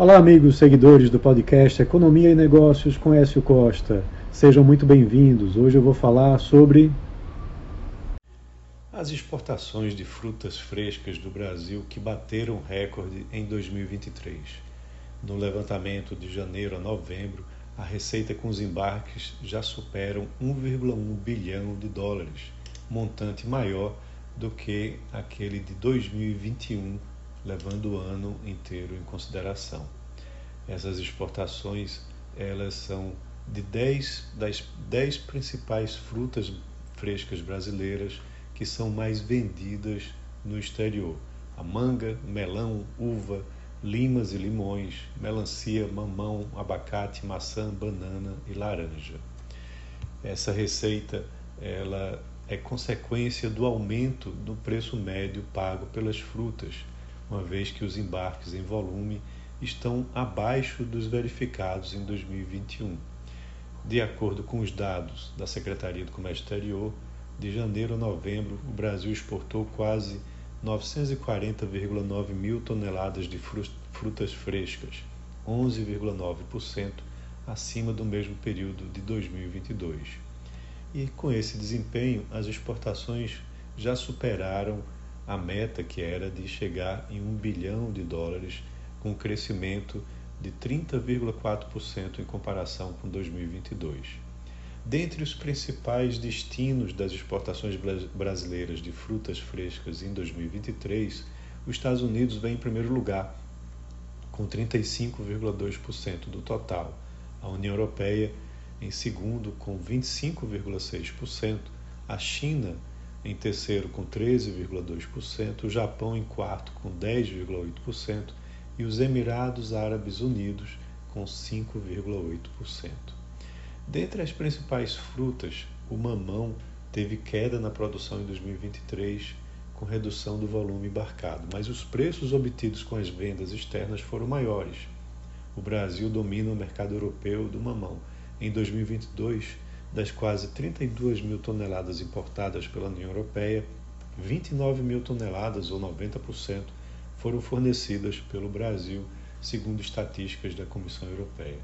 Olá, amigos seguidores do podcast Economia e Negócios com Écio Costa. Sejam muito bem-vindos. Hoje eu vou falar sobre as exportações de frutas frescas do Brasil que bateram recorde em 2023. No levantamento de janeiro a novembro, a receita com os embarques já superam 1,1 bilhão de dólares, montante maior do que aquele de 2021 levando o ano inteiro em consideração. Essas exportações, elas são de 10 das 10 principais frutas frescas brasileiras que são mais vendidas no exterior: a manga, melão, uva, limas e limões, melancia, mamão, abacate, maçã, banana e laranja. Essa receita ela é consequência do aumento do preço médio pago pelas frutas uma vez que os embarques em volume estão abaixo dos verificados em 2021. De acordo com os dados da Secretaria do Comércio Exterior, de janeiro a novembro, o Brasil exportou quase 940,9 mil toneladas de frutas frescas, 11,9% acima do mesmo período de 2022. E com esse desempenho, as exportações já superaram a meta que era de chegar em um bilhão de dólares, com um crescimento de 30,4% em comparação com 2022. Dentre os principais destinos das exportações brasileiras de frutas frescas em 2023, os Estados Unidos vem em primeiro lugar, com 35,2% do total, a União Europeia em segundo, com 25,6%, a China em terceiro com 13,2%, o Japão em quarto com 10,8% e os Emirados Árabes Unidos com 5,8%. Dentre as principais frutas, o mamão teve queda na produção em 2023 com redução do volume embarcado, mas os preços obtidos com as vendas externas foram maiores. O Brasil domina o mercado europeu do mamão. Em 2022, das quase 32 mil toneladas importadas pela União Europeia, 29 mil toneladas, ou 90%, foram fornecidas pelo Brasil, segundo estatísticas da Comissão Europeia.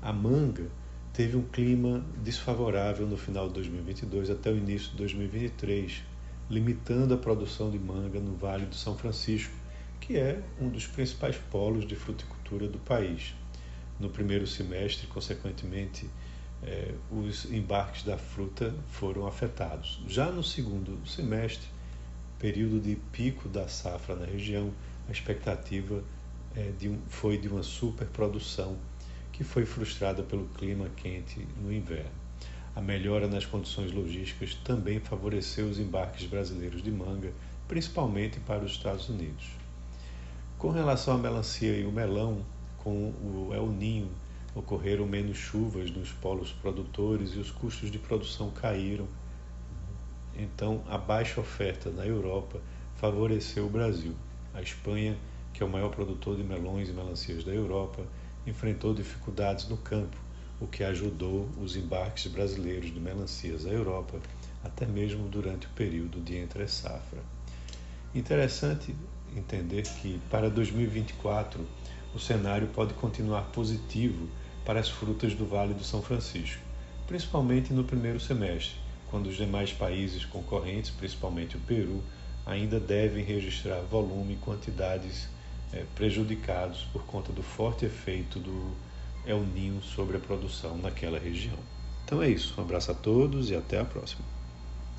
A manga teve um clima desfavorável no final de 2022 até o início de 2023, limitando a produção de manga no Vale do São Francisco, que é um dos principais polos de fruticultura do país. No primeiro semestre, consequentemente, é, os embarques da fruta foram afetados. Já no segundo semestre, período de pico da safra na região, a expectativa é, de um, foi de uma superprodução que foi frustrada pelo clima quente no inverno. A melhora nas condições logísticas também favoreceu os embarques brasileiros de manga, principalmente para os Estados Unidos. Com relação à melancia e o melão, com o El Ninho ocorreram menos chuvas nos polos produtores e os custos de produção caíram. Então, a baixa oferta na Europa favoreceu o Brasil. A Espanha, que é o maior produtor de melões e melancias da Europa, enfrentou dificuldades no campo, o que ajudou os embarques brasileiros de melancias à Europa, até mesmo durante o período de entre-safra. Interessante entender que para 2024 o cenário pode continuar positivo para as frutas do Vale do São Francisco, principalmente no primeiro semestre, quando os demais países concorrentes, principalmente o Peru, ainda devem registrar volume e quantidades é, prejudicados por conta do forte efeito do El Ninho sobre a produção naquela região. Então é isso, um abraço a todos e até a próxima.